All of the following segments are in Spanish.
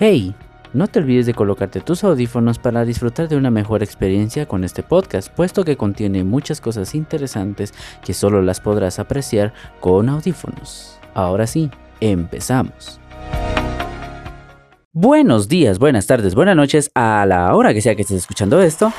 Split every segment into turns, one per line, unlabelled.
Hey, no te olvides de colocarte tus audífonos para disfrutar de una mejor experiencia con este podcast, puesto que contiene muchas cosas interesantes que solo las podrás apreciar con audífonos. Ahora sí, empezamos. Buenos días, buenas tardes, buenas noches a la hora que sea que estés escuchando esto.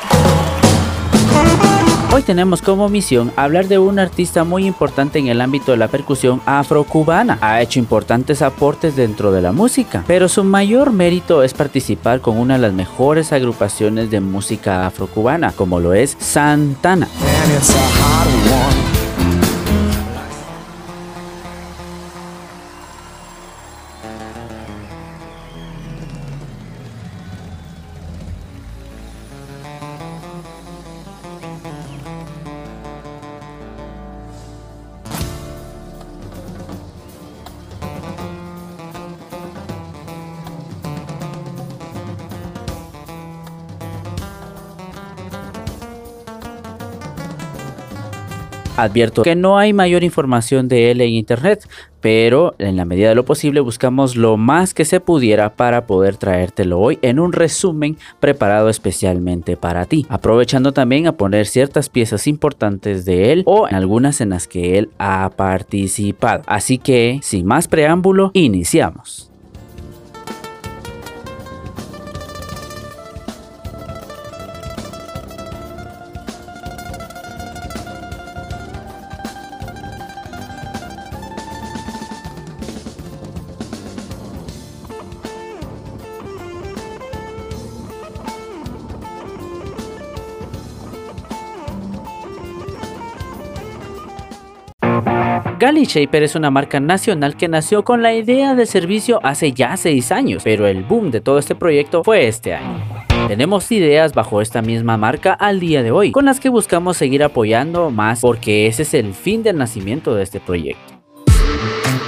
Hoy tenemos como misión hablar de un artista muy importante en el ámbito de la percusión afrocubana. Ha hecho importantes aportes dentro de la música, pero su mayor mérito es participar con una de las mejores agrupaciones de música afrocubana, como lo es Santana. Advierto que no hay mayor información de él en internet, pero en la medida de lo posible buscamos lo más que se pudiera para poder traértelo hoy en un resumen preparado especialmente para ti, aprovechando también a poner ciertas piezas importantes de él o en algunas en las que él ha participado. Así que, sin más preámbulo, iniciamos. Galley Shaper es una marca nacional que nació con la idea de servicio hace ya 6 años, pero el boom de todo este proyecto fue este año. Tenemos ideas bajo esta misma marca al día de hoy, con las que buscamos seguir apoyando más porque ese es el fin del nacimiento de este proyecto.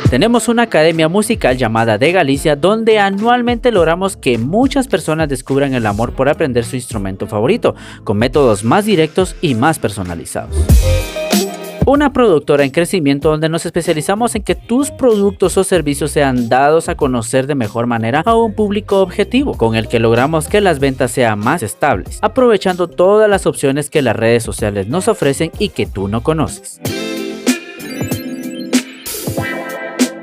Tenemos una academia musical llamada De Galicia donde anualmente logramos que muchas personas descubran el amor por aprender su instrumento favorito, con métodos más directos y más personalizados una productora en crecimiento donde nos especializamos en que tus productos o servicios sean dados a conocer de mejor manera a un público objetivo, con el que logramos que las ventas sean más estables, aprovechando todas las opciones que las redes sociales nos ofrecen y que tú no conoces.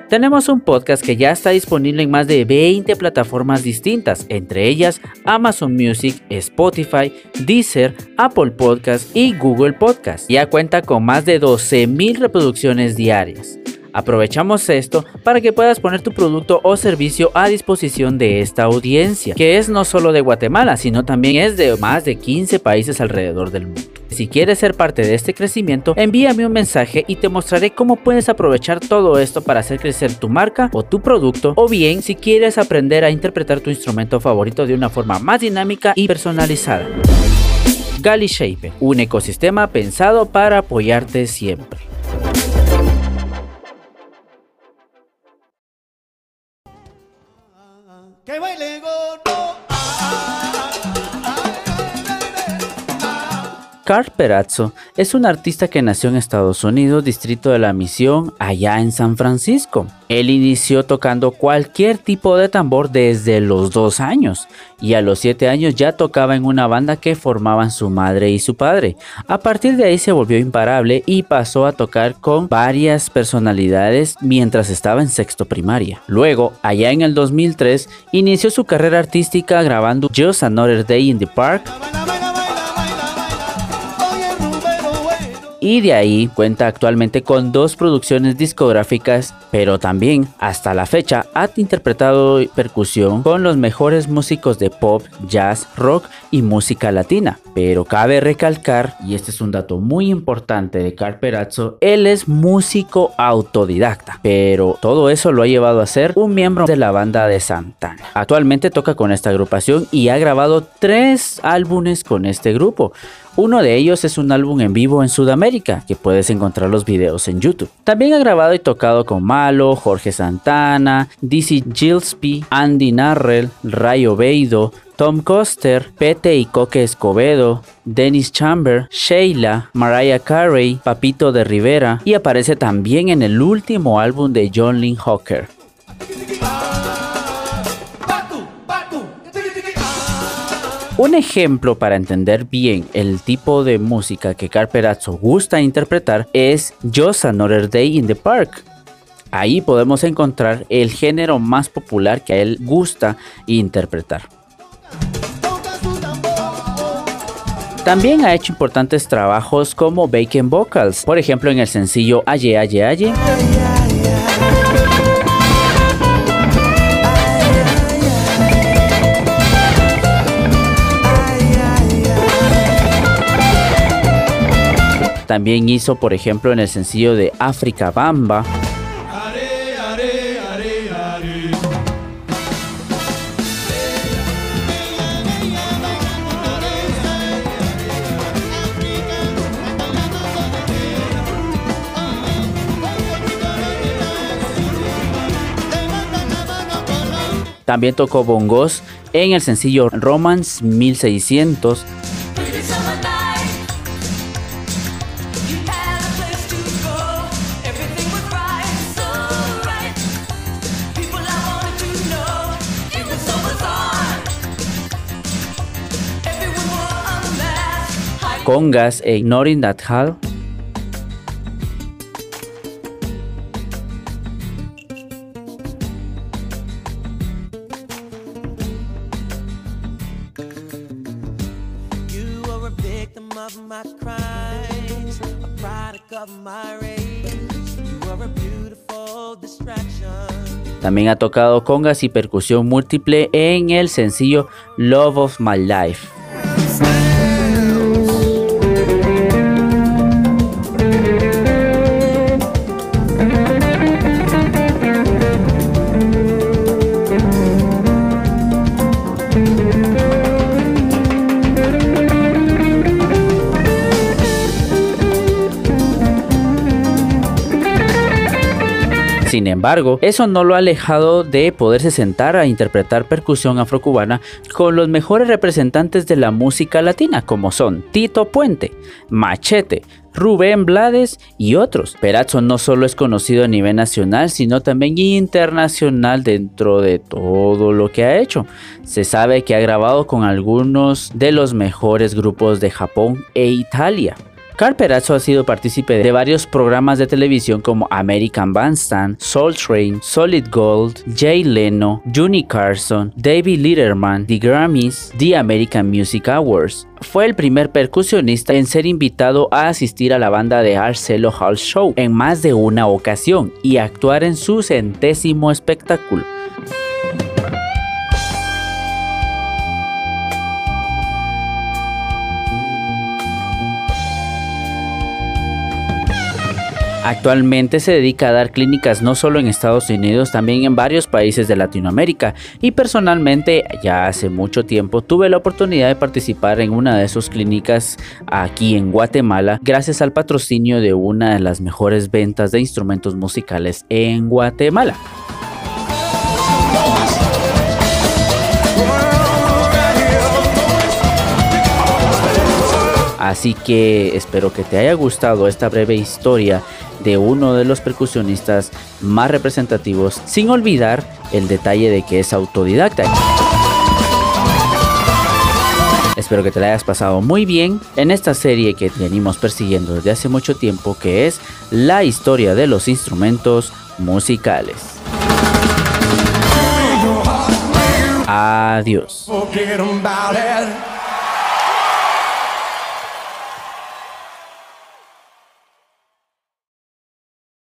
Tenemos un podcast que ya está disponible en más de 20 plataformas distintas, entre ellas Amazon Music, Spotify, Deezer, Apple Podcast y Google Podcast. Ya cuenta con más de 12.000 reproducciones diarias. Aprovechamos esto para que puedas poner tu producto o servicio a disposición de esta audiencia, que es no solo de Guatemala, sino también es de más de 15 países alrededor del mundo. Si quieres ser parte de este crecimiento, envíame un mensaje y te mostraré cómo puedes aprovechar todo esto para hacer crecer tu marca o tu producto, o bien si quieres aprender a interpretar tu instrumento favorito de una forma más dinámica y personalizada. Gali Shape, un ecosistema pensado para apoyarte siempre. cái bẫy lê gôn Carl Perazzo es un artista que nació en Estados Unidos, distrito de la Misión, allá en San Francisco. Él inició tocando cualquier tipo de tambor desde los dos años y a los siete años ya tocaba en una banda que formaban su madre y su padre. A partir de ahí se volvió imparable y pasó a tocar con varias personalidades mientras estaba en sexto primaria. Luego, allá en el 2003, inició su carrera artística grabando Just Another Day in the Park y de ahí cuenta actualmente con dos producciones discográficas, pero también hasta la fecha ha interpretado percusión con los mejores músicos de pop, jazz, rock y música latina. Pero cabe recalcar, y este es un dato muy importante de Carperazzo, él es músico autodidacta, pero todo eso lo ha llevado a ser un miembro de la banda de Santana. Actualmente toca con esta agrupación y ha grabado tres álbumes con este grupo. Uno de ellos es un álbum en vivo en Sudamérica, que puedes encontrar los videos en YouTube. También ha grabado y tocado con Malo, Jorge Santana, Dizzy Gillespie, Andy Narrell, Ray Obeido, Tom Coster, Pete y Coque Escobedo, Dennis Chamber, Sheila, Mariah Carey, Papito de Rivera y aparece también en el último álbum de John Lynn Hawker. Un ejemplo para entender bien el tipo de música que Carperazzo gusta interpretar es Just Another Day in the Park. Ahí podemos encontrar el género más popular que a él gusta interpretar. También ha hecho importantes trabajos como Bacon Vocals, por ejemplo en el sencillo Aye Aye Aye. También hizo, por ejemplo, en el sencillo de África Bamba. También tocó bongos en el sencillo Romance 1600 congas e Ignoring That Hall. También ha tocado congas y percusión múltiple en el sencillo Love of My Life. Sin embargo, eso no lo ha alejado de poderse sentar a interpretar percusión afrocubana con los mejores representantes de la música latina, como son Tito Puente, Machete, Rubén Blades y otros. Perazzo no solo es conocido a nivel nacional, sino también internacional dentro de todo lo que ha hecho. Se sabe que ha grabado con algunos de los mejores grupos de Japón e Italia. Carl Perazzo ha sido partícipe de varios programas de televisión como American Bandstand, Soul Train, Solid Gold, Jay Leno, Juni Carson, David Letterman, The Grammys, The American Music Awards. Fue el primer percusionista en ser invitado a asistir a la banda de Arcelo Hall Show en más de una ocasión y actuar en su centésimo espectáculo. Actualmente se dedica a dar clínicas no solo en Estados Unidos, también en varios países de Latinoamérica y personalmente ya hace mucho tiempo tuve la oportunidad de participar en una de sus clínicas aquí en Guatemala gracias al patrocinio de una de las mejores ventas de instrumentos musicales en Guatemala. Así que espero que te haya gustado esta breve historia de uno de los percusionistas más representativos, sin olvidar el detalle de que es autodidacta. Espero que te la hayas pasado muy bien en esta serie que venimos persiguiendo desde hace mucho tiempo, que es la historia de los instrumentos musicales. Adiós.